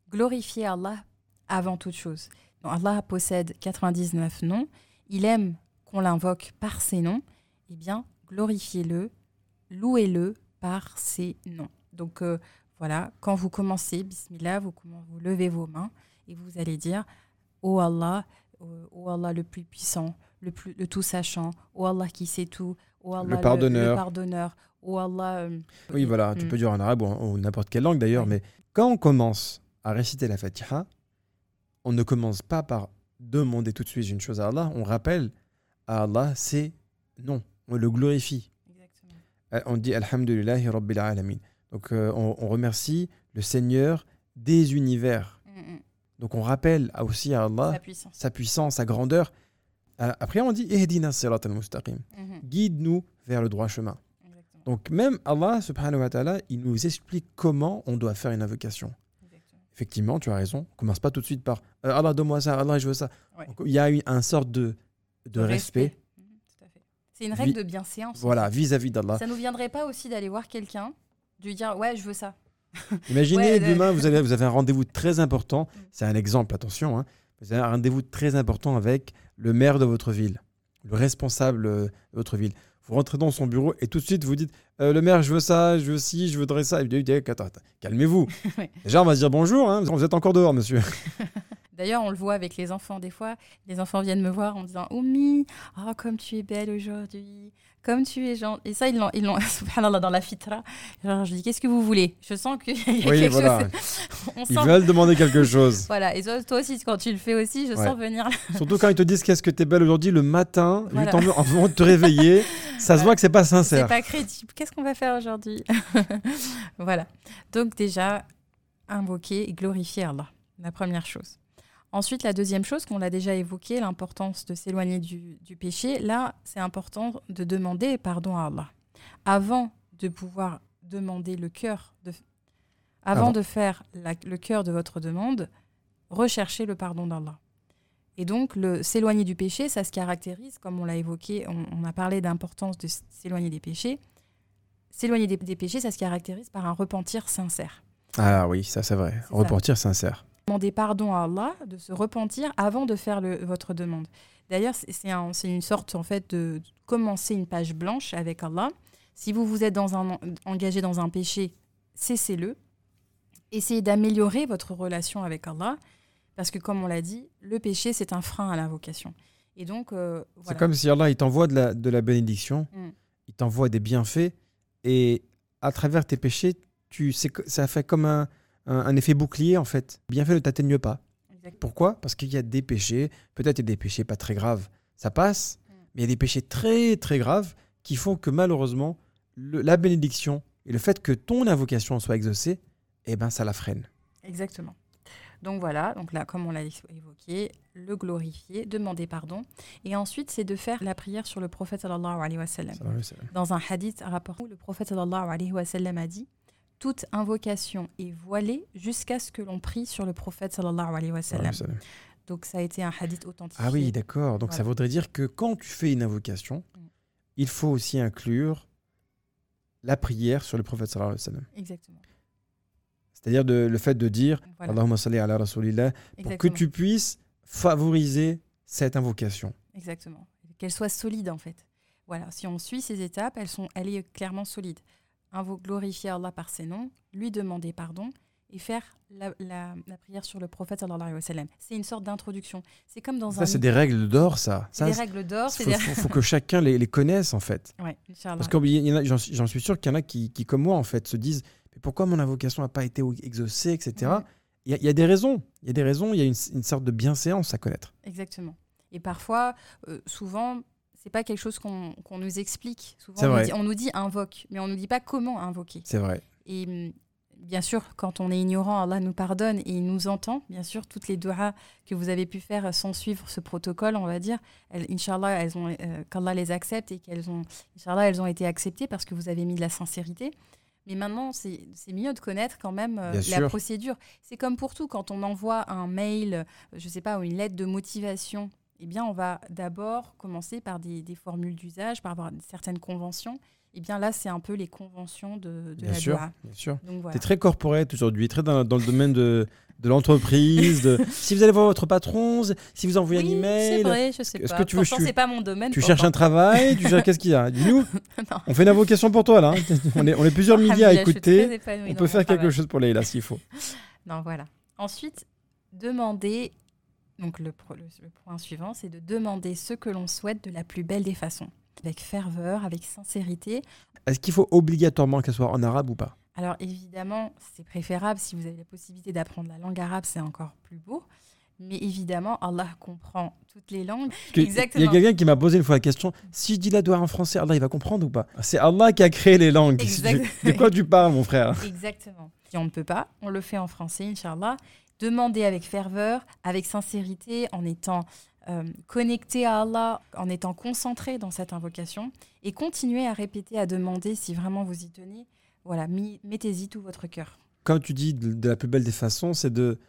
glorifier Allah avant toute chose. Allah possède 99 noms. Il aime qu'on l'invoque par ses noms. Eh bien, glorifiez-le, louez-le par ses noms. Donc euh, voilà, quand vous commencez, bismillah, vous, vous levez vos mains et vous allez dire Ô Allah, euh, ô Allah le plus puissant, le, plus, le tout sachant, ô Allah qui sait tout, Allah pardonneur. le pardonneur, Allah. euh, Oui, voilà, tu Mm. peux dire en arabe ou, en- n'importe quelle langue d'ailleurs, mais quand on commence à réciter la Fatiha, on ne commence pas par demander tout de suite une chose à Allah, on rappelle à Allah c'est non, on le glorifie. Exactement. Euh, On dit Alhamdulillahi Rabbil Alamin. Donc euh, on, on remercie le Seigneur des univers. Mm, mm. Donc on rappelle aussi à Allah Sa puissance. sa puissance, sa grandeur. Euh, Après on dit sirat al-mustaqim. Mhm. Guide-nous vers le droit chemin. Exactement. Donc même Allah subhanahu wa ta'ala, il nous explique comment on doit faire une invocation. Exactement. Effectivement, tu as raison. On commence pas tout de suite par euh, Allah donne-moi ça, Allah je veux ça. Ouais. Donc, il y a une, un sort de, de respect, Mhm. C'est une règle Vi- de bienséance. voilà, vis-à-vis d'Allah. Ça nous viendrait pas aussi d'aller voir quelqu'un, de lui dire ouais je veux ça. Imaginez Ouais, demain, vous avez, vous avez un rendez-vous très important. C'est un exemple, attention. hein. Vous avez un rendez-vous très important avec le maire de votre ville, le responsable euh, de votre ville. Vous rentrez dans son bureau et tout de suite vous dites Euh, Le maire, je veux ça, je veux ci, je voudrais ça. Il dit Attends, attends, calmez-vous. Ouais. Déjà, on va se dire bonjour. hein, vous êtes encore dehors, monsieur. D'ailleurs on le voit avec les enfants des fois. Les enfants viennent me voir en disant Oumi, oh comme tu es belle aujourd'hui, comme tu es gentil. Et ça ils l'ont, ils l'ont subhanallah dans la fitra. Alors je dis qu'est-ce que vous voulez? Je sens qu'il y a Oui, quelque voilà. chose. On Ils sent- veulent demander quelque chose. Voilà et toi, toi aussi quand tu le fais aussi, je Ouais. sens venir. Surtout quand ils te disent Qu'est-ce que t'es belle aujourd'hui le matin, Voilà. en, de te réveiller. Ça se voit que c'est pas C'est sincère. pas crédible. Qu'est-ce qu'on va faire aujourd'hui? Voilà. Donc déjà, invoquer et glorifier Allah, la première chose. Ensuite, la deuxième chose qu'on a déjà évoqué, l'importance de s'éloigner du, du péché. Là, c'est important de demander pardon à Allah. Avant de pouvoir demander le cœur, de, avant, de faire la- le cœur de votre demande, recherchez le pardon d'Allah. Et donc, le- s'éloigner du péché, ça se caractérise, comme on l'a évoqué, on, on a parlé d'importance de s'éloigner des péchés. S'éloigner des, des péchés, ça se caractérise par un repentir sincère. Ah oui, ça c'est vrai. Ça. Repentir sincère. Demander pardon à Allah, de se repentir avant de faire le- votre demande. D'ailleurs, c'est c'est un- c'est une sorte en fait de commencer une page blanche avec Allah. Si vous vous êtes dans un, engagé dans un péché, cessez-le. Essayez d'améliorer votre relation avec Allah, parce que comme on l'a dit, le péché c'est un frein à l'invocation. Et donc, euh, C'est comme si Allah il t'envoie de la, de la bénédiction, Mm. il t'envoie des bienfaits, et à travers tes péchés, tu ça fait comme un, un- un effet bouclier en fait. Bienfait ne t'atteigne pas. Exactement. Pourquoi? Parce qu'il y a des péchés, peut-être il y a des péchés pas très graves, ça passe, Mm. mais il y a des péchés très très graves qui font que malheureusement, le- la bénédiction et le fait que ton invocation soit exaucée, eh ben ça la freine. Exactement. Donc voilà, donc là, comme on l'a évoqué, le glorifier, demander pardon. Et ensuite, c'est de faire la prière sur le prophète sallallahu alayhi wa sallam. Dans un hadith, un rapport où le prophète sallallahu alayhi wa sallam a dit toute invocation est voilée jusqu'à ce que l'on prie sur le prophète sallallahu alayhi wa sallam. Donc ça a été un hadith authentique. Ah oui, d'accord. Donc ça voudrait dire que quand tu fais une invocation, Mm. il faut aussi inclure la prière sur le prophète sallallahu alayhi wa sallam. Exactement. C'est-à-dire de- le fait de dire Voilà. Allahumma salli ala rasulillah pour que tu puisses favoriser cette invocation. Exactement. Qu'elle soit solide en fait. Voilà, si on suit ces étapes, elles sont, elle est clairement solide. Glorifier Allah par ses noms, lui demander pardon et faire la, la- la prière sur le prophète sallallahu alayhi wa sallam. C'est une sorte d'introduction. C'est comme dans Ça, un c'est des règles d'or, ça. Ça, des règles d'or, Il faut, des faut- faut que chacun les, les connaisse, en fait. Ouais. Parce que j'en suis- sûr qu'il y en a qui, qui, comme moi, en fait, se disent Mais pourquoi mon invocation n'a pas été exaucée, etc. Il y, a- il y a des raisons. Il y a des raisons, il y a une, une sorte de bienséance à connaître. Exactement. Et parfois, euh, souvent, c'est pas quelque chose qu'on nous explique. Souvent, on nous, dit, on nous dit invoque, mais on nous dit pas comment invoquer. C'est vrai. Et hum, bien sûr, quand on est ignorant, Allah nous pardonne et il nous entend. Bien sûr, toutes les doigts que vous avez pu faire sans suivre ce protocole, on va dire, elles, Inch'Allah, elles ont, euh, qu'Allah les accepte et qu'elles ont, Inch'Allah, elles ont été acceptées parce que vous avez mis de la sincérité. Mais maintenant, c'est mieux de connaître quand même euh, la sûr. procédure. C'est comme pour tout, quand on envoie un mail, euh, je sais pas, ou une lettre de motivation, eh bien, on va d'abord commencer par des, des formules d'usage, par avoir certaines conventions. Eh bien, là, c'est un peu les conventions de, de Bien la sûr. doua. Bien sûr. Voilà. T'es très corporate aujourd'hui, très dans, dans le domaine de, de l'entreprise. de- si vous allez voir votre patron, si vous envoyez un email, c'est vrai, je sais pas. que tu veux- Pourtant, tu- c'est pas mon domaine. tu cherches un travail, tu cherches qu'est-ce qu'il y a? Dis-nous, on fait une invocation pour toi là. hein. On est, on est plusieurs milliers à écouter. On peut faire quelque travail. chose pour Leïla s'il faut. Non, voilà. Ensuite, demander. Donc, le, pro- le- le point suivant, c'est de demander ce que l'on souhaite de la plus belle des façons. Avec ferveur, avec sincérité. Est-ce qu'il faut obligatoirement qu'elle soit en arabe ou pas? Alors, évidemment, c'est préférable si vous avez la possibilité d'apprendre la langue arabe, c'est encore plus beau. Mais évidemment, Allah comprend toutes les langues. Que Il y Exactement. a quelqu'un qui m'a posé une fois la question si je dis la doigt en français, Allah il va comprendre ou pas? C'est Allah qui a créé les langues. Exact. De quoi tu parles, mon frère? Exactement. Si on ne peut pas, on le fait en français, Inch'Allah. Demandez avec ferveur, avec sincérité, en étant euh, connecté à Allah, en étant concentré dans cette invocation, et continuez à répéter, à demander si vraiment vous y tenez. Voilà, mettez-y tout votre cœur. Comme tu dis, de, de la plus belle des façons, c'est de,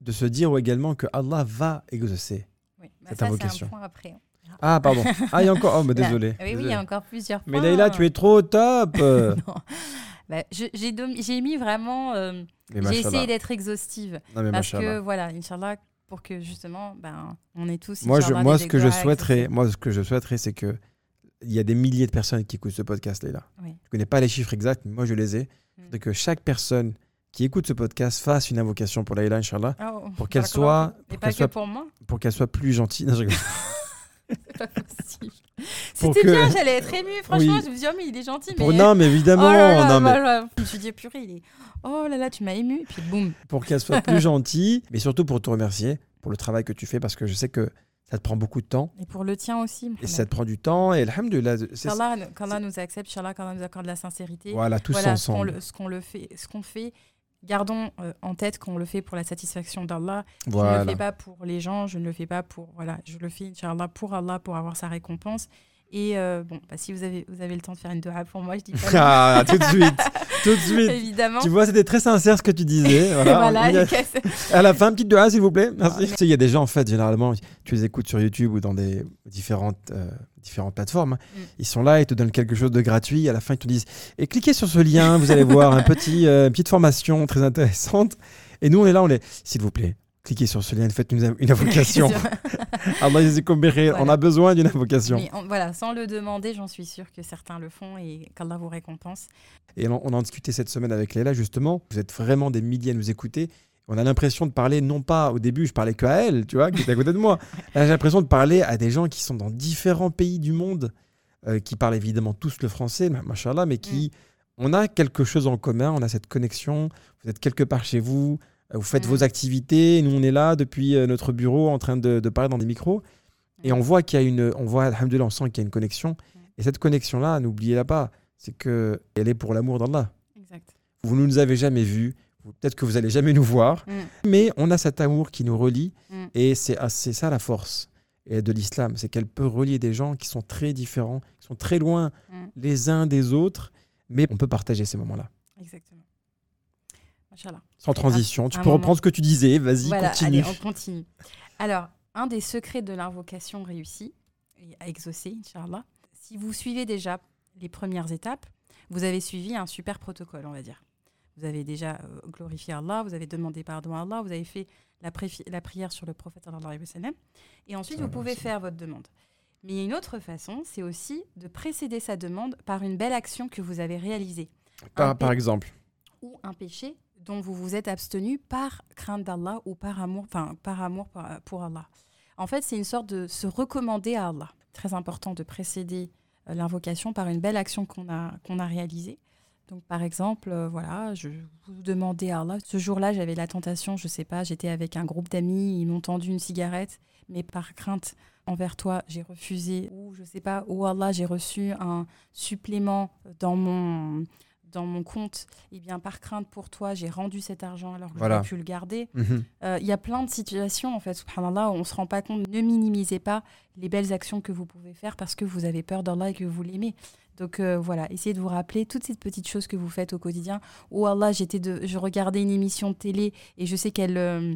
de se dire également que Allah va exaucer. Oui. Bah, Cette ça, invocation. un point après. hein. Ah, pardon. Ah, il y a encore. Oh, mais désolé. Oui, oui, il y a encore plusieurs Mais points. Leïla, tu es trop au top. Non. Bah, j'ai mis vraiment. euh, j'ai essayé d'être exhaustive. Non, Parce que voilà, Inch'Allah, pour que justement, ben, on est tous. Moi, je, moi, ce que je souhaiterais, moi, ce que je souhaiterais, c'est que il y a des milliers de personnes qui écoutent ce podcast. Oui. Je connais pas les chiffres exacts, mais moi, je les ai. Mm. Que chaque personne qui écoute ce podcast fasse une invocation pour Leïla, Inch'Allah, Oh, pour qu'elle soit, Et pour pas que soit, pour moi, pour qu'elle soit plus gentille. Non, je. c'est pas possible. Pour C'était que- bien, j'allais être émue. Franchement, Oui. je me suis dit, oh, mais il est gentil. Pour- mais... non, mais évidemment, Oh là là, non, mais voilà. Je me suis dit, purée, il est. Oh là là, tu m'as ému. Puis boum. pour qu'elle soit plus gentille, mais surtout pour te remercier pour le travail que tu fais, parce que je sais que ça te prend beaucoup de temps. Et pour le tien aussi. Et ça te prend du temps. Et alhamdoulilah, c'est- Qu'Allah qu'Allah nous accepte, Inch'Allah, qu'Allah nous accorde la sincérité. voilà, tous voilà, ce qu'on ensemble. le, ce qu'on le fait, ce qu'on fait, gardons euh, en tête qu'on le fait pour la satisfaction d'Allah. Je ne le fais pas pour les gens, je ne le fais pas pour voilà, je le fais Inch'Allah pour Allah pour avoir sa récompense. Et euh, bon, bah, si vous avez vous avez le temps de faire une dua pour moi, je dis pas. Ah, tout de suite, tout de suite. évidemment. Tu vois, c'était très sincère ce que tu disais. Voilà. voilà, a-. À la fin, petite doigt, s'il vous plaît. Merci. Ah, Tu sais, il y a des gens, en fait, généralement, tu les écoutes sur YouTube ou dans des différentes, euh, différentes plateformes. hein. Mm. Ils sont là, ils te donnent quelque chose de gratuit. À la fin, ils te disent Et cliquez sur ce lien, vous allez voir un petit, euh, une petite formation très intéressante. Et nous, on est là, on est S'il vous plaît, cliquez sur ce lien, faites une, invocation. Allah khair. On Voilà. a besoin d'une invocation. On- voilà, sans le demander, j'en suis sûre que certains le font et qu'Allah vous récompense. Et on, on en discutait cette semaine avec Léla, justement. Vous êtes vraiment des milliers à nous écouter. On a l'impression de parler, non pas au début, je parlais que à elle, tu vois, qui était à côté de moi. Là, j'ai l'impression de parler à des gens qui sont dans différents pays du monde, euh, qui parlent évidemment tous le français, machallah, mais qui. On a quelque chose en commun, on a cette connexion. Vous êtes quelque part chez vous, euh, vous faites Mm. vos activités. Nous, on est là depuis euh, notre bureau en train de, de parler dans des micros. Et on voit qu'il y a une. On voit, alhamdoulilah, on sent qu'il y a une connexion. Et cette connexion-là, n'oubliez-la pas, c'est qu'elle est pour l'amour d'Allah. Exact. Vous ne nous avez jamais vus, Peut-être que vous allez jamais nous voir, Mm. mais on a cet amour qui nous relie Mm. et c'est ah, c'est ça la force de l'islam, c'est qu'elle peut relier des gens qui sont très différents, qui sont très loin Mm. les uns des autres, mais on peut partager ces moments-là. Exactement. Machallah. Sans transition, tu un peux moment. reprendre ce que tu disais, vas-y, Voilà, continue. allez, on continue. Alors, un des secrets de l'invocation réussie et à exaucer, Inch'Allah, si vous suivez déjà les premières étapes, vous avez suivi un super protocole, on va dire. Vous avez déjà euh, glorifié Allah, vous avez demandé pardon à Allah, vous avez fait la, prière sur le prophète et ensuite vous pouvez faire votre demande. Mais il y a une autre façon, c'est aussi de précéder sa demande par une belle action que vous avez réalisée Par, exemple, ou un péché dont vous vous êtes abstenu par crainte d'Allah ou par amour, enfin par amour pour, Allah. En fait, c'est une sorte de se recommander à Allah. Très important de précéder euh, l'invocation par une belle action qu'on a qu'on a réalisée. Donc, par exemple, euh, voilà, je vous demandais à Allah. Ce jour-là, j'avais la tentation, je sais pas, j'étais avec un groupe d'amis, ils m'ont tendu une cigarette, mais par crainte envers toi, j'ai refusé. Ou je sais pas, ou Allah, j'ai reçu un supplément dans mon dans mon compte, et bien par crainte pour toi, j'ai rendu cet argent alors que Voilà. j'aurais pu le garder. mhm, Euh, Il y a plein de situations, en fait, subhanallah, où on ne se rend pas compte. Ne minimisez pas les belles actions que vous pouvez faire parce que vous avez peur d'Allah et que vous l'aimez. Donc euh, voilà, essayez de vous rappeler toutes ces petites choses que vous faites au quotidien. Oh Allah, j'étais de, je regardais une émission de télé et je sais qu'elle, euh,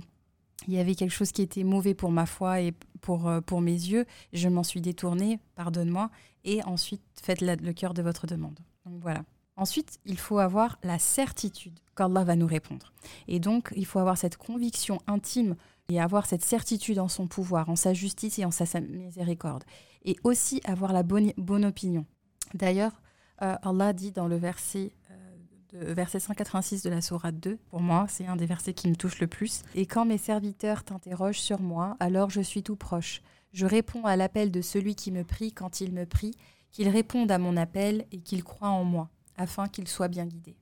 il y avait quelque chose qui était mauvais pour ma foi et pour, euh, pour mes yeux. Je m'en suis détournée, pardonne-moi. Et ensuite, faites le cœur de votre demande. Donc voilà. Ensuite, il faut avoir la certitude qu'Allah va nous répondre. Et donc, il faut avoir cette conviction intime et avoir cette certitude en son pouvoir, en sa justice et en sa, sa miséricorde. Et aussi avoir la bonne, bonne opinion. D'ailleurs, euh, Allah dit dans le verset, euh, de, verset 186 de la Sourate 2, pour moi, c'est un des versets qui me touche le plus. Et quand mes serviteurs t'interrogent sur moi, alors je suis tout proche. Je réponds à l'appel de celui qui me prie quand il me prie, qu'il réponde à mon appel et qu'il croit en moi, afin qu'il soit bien guidé.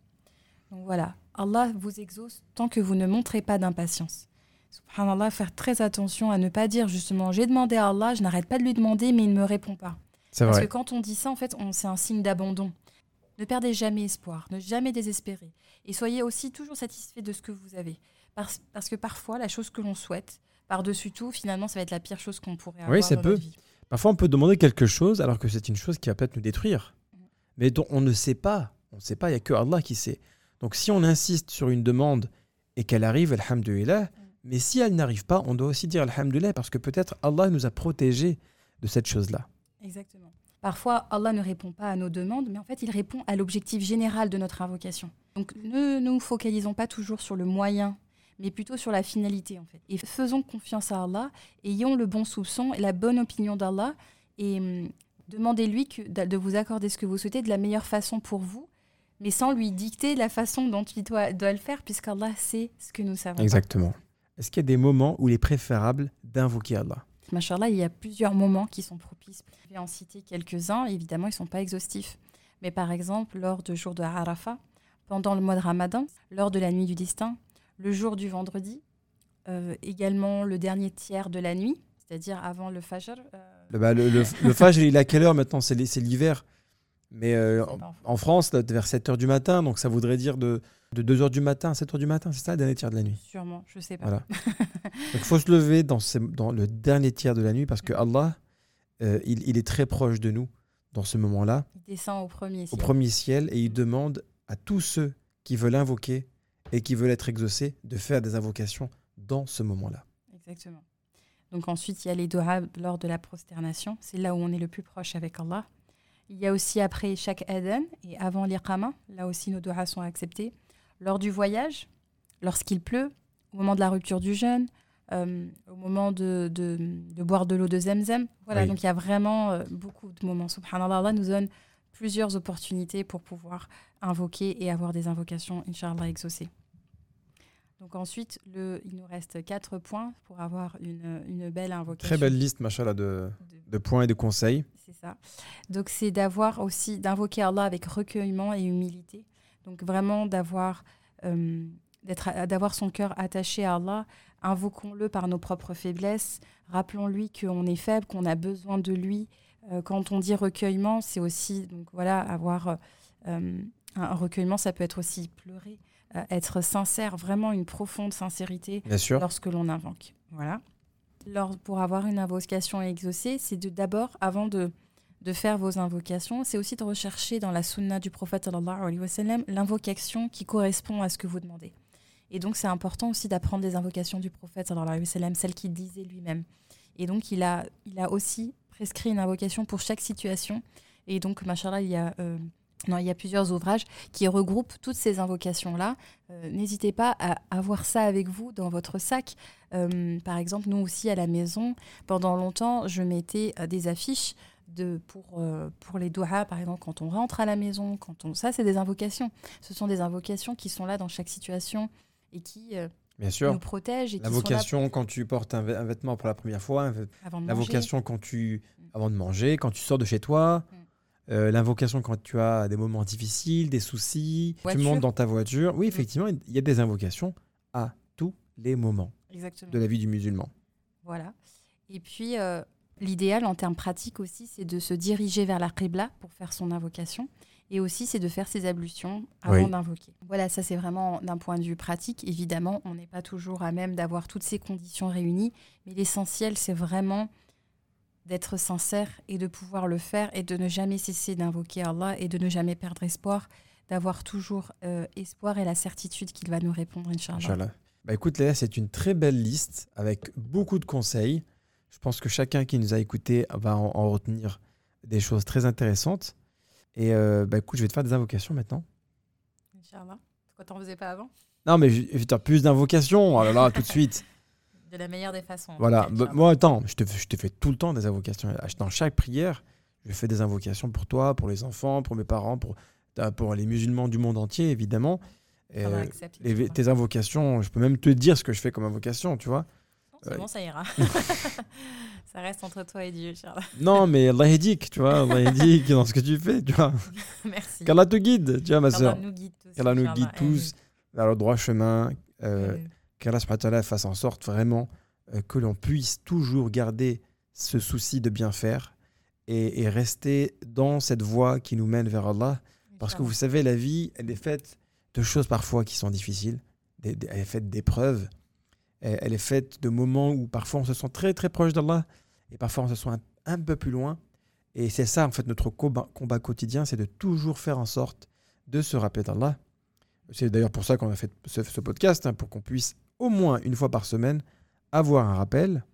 Donc voilà, Allah vous exauce tant que vous ne montrez pas d'impatience. Subhanallah, faire très attention à ne pas dire justement j'ai demandé à Allah, je n'arrête pas de lui demander, mais il ne me répond pas. Parce vrai. que quand on dit ça, en fait, on- c'est un signe d'abandon. Ne perdez jamais espoir, ne jamais désespérer. Et soyez aussi toujours satisfait de ce que vous avez. Parce, parce que parfois, la chose que l'on souhaite, par-dessus tout, finalement, ça va être la pire chose qu'on pourrait avoir Oui, ça dans peut. notre vie. Parfois, on peut demander quelque chose alors que c'est une chose qui va peut-être nous détruire, Mhm. mais dont on ne sait pas. On ne sait pas, il n'y a que Allah qui sait. Donc, si on insiste sur une demande et qu'elle arrive, alhamdulillah, mais si elle n'arrive pas, on doit aussi dire alhamdulillah parce que peut-être Allah nous a protégés de cette chose-là. Exactement. Parfois, Allah ne répond pas à nos demandes, mais en fait, il répond à l'objectif général de notre invocation. Donc, ne nous focalisons pas toujours sur le moyen, mais plutôt sur la finalité, en fait. Et faisons confiance à Allah, ayons le bon soupçon et la bonne opinion d'Allah, et hum, demandez-lui de vous accorder ce que vous souhaitez de la meilleure façon pour vous, mais sans lui dicter la façon dont il doit, doit le faire, puisqu'Allah sait ce que nous savons. Exactement. Est-ce qu'il y a des moments où il est préférable d'invoquer Allah? Machallah, il y a plusieurs moments qui sont propices. Je vais en citer quelques-uns. Évidemment, ils ne sont pas exhaustifs. Mais par exemple, lors du jour de Arafat, pendant le mois de Ramadan, lors de la nuit du destin, le jour du vendredi, euh, également le dernier tiers de la nuit, c'est-à-dire avant le Fajr. euh, bah, le, le, Fajr, il est à quelle heure maintenant? C'est l'hiver? Mais euh, en, France, vers 7h du matin, donc ça voudrait dire de, de 2h du matin à 7h du matin, c'est ça le dernier tiers de la nuit? Sûrement, je ne sais pas. Voilà. Donc il faut se lever dans, ces- dans le dernier tiers de la nuit parce que Allah, euh, il, il est très proche de nous dans ce moment-là, Il descend au premier au ciel. premier ciel, et il demande à tous ceux qui veulent invoquer et qui veulent être exaucés de faire des invocations dans ce moment-là. Exactement. Donc ensuite, il y a les doigts lors de la prosternation. C'est là où on est le plus proche avec Allah. Il y a aussi après chaque adhan et avant l'iqama. Là aussi, nos doigts sont acceptés. Lors du voyage, lorsqu'il pleut, au moment de la rupture du jeûne, euh, au moment de, de- de boire de l'eau de Zemzem. Voilà, Oui. donc il y a vraiment euh, beaucoup de moments. Subhanallah, Allah nous donne plusieurs opportunités pour pouvoir invoquer et avoir des invocations, Inch'Allah, exaucées. Donc ensuite, le, il nous reste quatre points pour avoir une, une belle invocation. Très belle liste, machallah, de, de- de points et de conseils. c'est ça. Donc c'est d'avoir aussi d'invoquer Allah avec recueillement et humilité. Donc vraiment d'avoir euh, d'être d'avoir son cœur attaché à Allah. Invoquons-le par nos propres faiblesses. Rappelons-lui qu'on est faible, qu'on a besoin de lui. Euh, quand on dit recueillement, c'est aussi donc voilà avoir euh, un recueillement. Ça peut être aussi pleurer. Euh, être sincère, vraiment une profonde sincérité Bien sûr. lorsque l'on invoque. Voilà. Lors- pour avoir une invocation exaucée, c'est d'abord, avant de, de faire vos invocations, c'est aussi de rechercher dans la sunna du prophète l'invocation qui correspond à ce que vous demandez. Et donc, c'est important aussi d'apprendre des invocations du prophète celles qu'il disait lui-même. Et donc, il a, il a aussi prescrit une invocation pour chaque situation. Et donc, machallah, il y a... euh, non, il y a plusieurs ouvrages qui regroupent toutes ces invocations-là. Euh, N'hésitez pas à avoir ça avec vous dans votre sac. Euh, par exemple, nous aussi à la maison, pendant longtemps, je mettais euh, des affiches de, pour, pour les doigts, par exemple, quand on rentre à la maison. Quand on... Ça, c'est des invocations. Ce sont des invocations qui sont là dans chaque situation et qui Bien sûr. nous protègent et là L'invocation quand tu portes un, vê- un vêtement pour la première fois, un avant de manger. l'invocation quand tu avant de manger, quand tu sors de chez toi, Mm. Euh, l'invocation quand tu as des moments difficiles, des soucis, tu montes dans ta voiture. Oui, Mm. effectivement, il y a des invocations à tous les moments Exactement. de la vie du musulman. Voilà. Et puis, euh, l'idéal en termes pratiques aussi, c'est de se diriger vers la Qibla pour faire son invocation. Et aussi, c'est de faire ses ablutions avant Oui. d'invoquer. Voilà, ça c'est vraiment d'un point de vue pratique. Évidemment, on n'est pas toujours à même d'avoir toutes ces conditions réunies, mais l'essentiel, c'est vraiment d'être sincère et de pouvoir le faire et de ne jamais cesser d'invoquer Allah et de ne jamais perdre espoir, d'avoir toujours euh, espoir et la certitude qu'il va nous répondre, Inch'Allah. Inch'Allah. Bah écoute Léa, c'est une très belle liste avec beaucoup de conseils. Je pense que chacun qui nous a écoutés va en, en retenir des choses très intéressantes. Et euh, bah écoute, je vais te faire des invocations maintenant. Inch'Allah. Pourquoi t'en faisais pas avant Non, mais je je vais te faire plus d'invocations. Oh là là, tout de suite. De la meilleure des façons. Voilà. Bah, moi, attends, je te, je te fais tout le temps des invocations. Dans chaque prière, je fais des invocations pour toi, pour les enfants, pour mes parents, pour, pour les musulmans du monde entier, évidemment. Et, euh, accepte, les- Inch'Allah. tes invocations, je peux même te dire ce que je fais comme invocation, tu vois. C'est bon, ça ira. ça reste entre toi et Dieu, Inch'Allah. Non, mais Allah édique, tu vois. Allah édique dans ce que tu fais, tu vois. Merci. Qu'Allah te guide, tu vois, ma soeur. nous guide tous. Qu'Allah nous guide tous vers le droit chemin. Euh. qu'Allah subhanahu wa ta'ala fasse en sorte vraiment euh, que l'on puisse toujours garder ce souci de bien faire et, et rester dans cette voie qui nous mène vers Allah. Parce que vous savez, la vie, elle est faite de choses parfois qui sont difficiles. Elle est faite d'épreuves. Elle, elle est faite de moments où parfois on se sent très très proche d'Allah et parfois on se sent un, un peu plus loin. Et c'est ça, en fait, notre combat, combat quotidien, c'est de toujours faire en sorte de se rappeler d'Allah. C'est d'ailleurs pour ça qu'on a fait ce, ce podcast, hein, pour qu'on puisse au moins une fois par semaine avoir un rappel.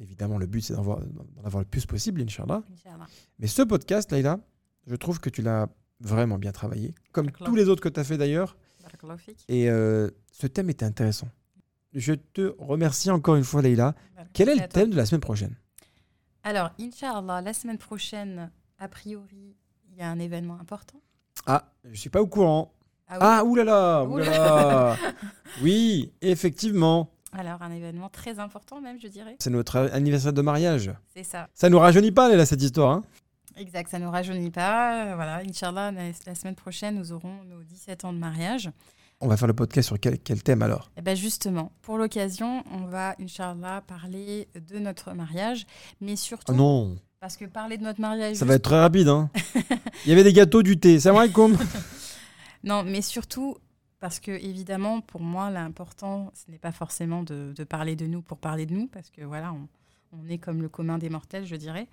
Évidemment, le but, c'est d'en avoir, le plus possible, Inch'Allah. Mais ce podcast, Laïla, je trouve que tu l'as vraiment bien travaillé, comme tous les autres que tu as fait d'ailleurs. Et euh, ce thème était intéressant. Je te remercie encore une fois, Leïla. Quel est le thème de la semaine prochaine? Alors, Inch'Allah, la semaine prochaine, a priori, il y a un événement important. Ah, je suis pas au courant. Oui. Ah, oulala, oulala. Oui, effectivement. Alors, un événement très important, même, je dirais. C'est notre anniversaire de mariage. C'est ça. Ça nous rajeunit pas, Leïla, cette histoire. hein? Exact, ça ne nous rajeunit pas. Euh, Voilà, Inch'Allah, la semaine prochaine, nous aurons nos 17 ans de mariage. On va faire le podcast sur quel, quel thème alors? Et ben justement, pour l'occasion, on va, Inch'Allah, parler de notre mariage, mais surtout, Oh non, parce que parler de notre mariage, ça juste- va être très rapide. Hein. Il y avait des gâteaux, du thé. Salam alaikum. Non, mais surtout parce que évidemment, pour moi, l'important, ce n'est pas forcément de, de parler de nous pour parler de nous, parce que voilà, on, on est comme le commun des mortels, je dirais.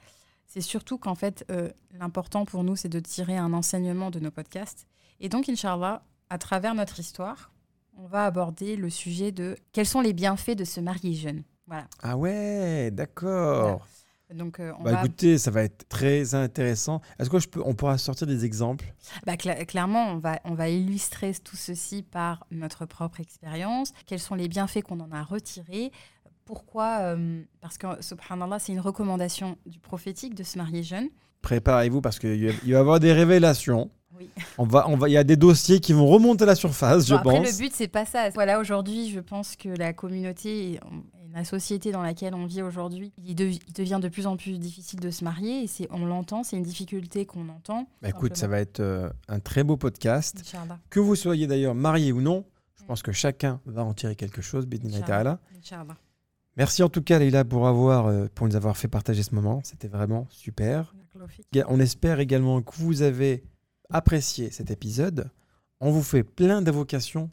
C'est surtout qu'en fait, euh, l'important pour nous, c'est de tirer un enseignement de nos podcasts. Et donc, Inch'Allah, à travers notre histoire, on va aborder le sujet de quels sont les bienfaits de se marier jeune. Voilà. Ah ouais, d'accord. Donc, euh, on Bah va écoutez, ça va être très intéressant. Est-ce que je peux, on pourra sortir des exemples? Bah, cla- clairement, on va, on va illustrer tout ceci par notre propre expérience. Quels sont les bienfaits qu'on en a retirés? Pourquoi euh, Parce que, subhanallah, c'est une recommandation du prophétique de se marier jeune. Préparez-vous parce qu'il va y avoir des révélations. Oui. On va, on va, il y a des dossiers qui vont remonter à la surface, je après, pense. le but, c'est pas ça. Voilà, aujourd'hui, je pense que la communauté et la société dans laquelle on vit aujourd'hui, il, dev- il devient de plus en plus difficile de se marier. Et c'est, on l'entend, c'est une difficulté qu'on entend. Bah, écoute, ça va être euh, un très beau podcast. Inch'Allah. Que vous soyez d'ailleurs marié ou non, je pense que chacun va en tirer quelque chose. Inch'Allah. Merci en tout cas, Leïla, pour, avoir, euh, pour nous avoir fait partager ce moment. C'était vraiment super. On espère également que vous avez apprécié cet épisode. On vous fait plein d'invocations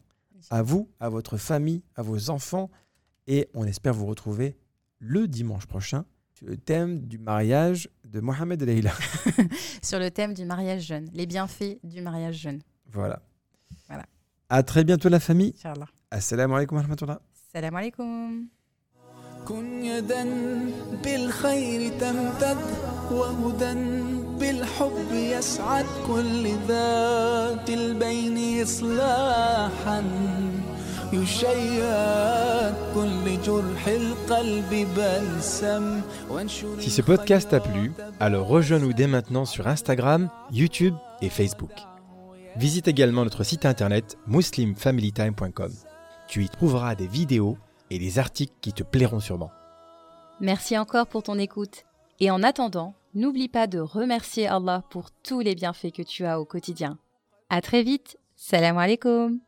à vous, à votre famille, à vos enfants. Et on espère vous retrouver le dimanche prochain sur le thème du mariage de Mohamed et Leïla. Sur le thème du mariage jeune, les bienfaits du mariage jeune. Voilà. Voilà. À très bientôt la famille. Inch'Allah. Assalamu alaikum wa rahmatullah. Salam alaikum. كن يدا بالخير تمتد وهدى بالحب يسعد كل ذات البين إصلاحا يشيد كل جرح القلب بلسم وانشر Si ce podcast t'a plu, alors rejoins-nous dès maintenant sur Instagram, YouTube et Facebook. Visite également notre site internet muslimfamilytime.com. Tu y trouveras des vidéos et des articles qui te plairont sûrement. Merci encore pour ton écoute. Et en attendant, n'oublie pas de remercier Allah pour tous les bienfaits que tu as au quotidien. À très vite. Salam alaikum.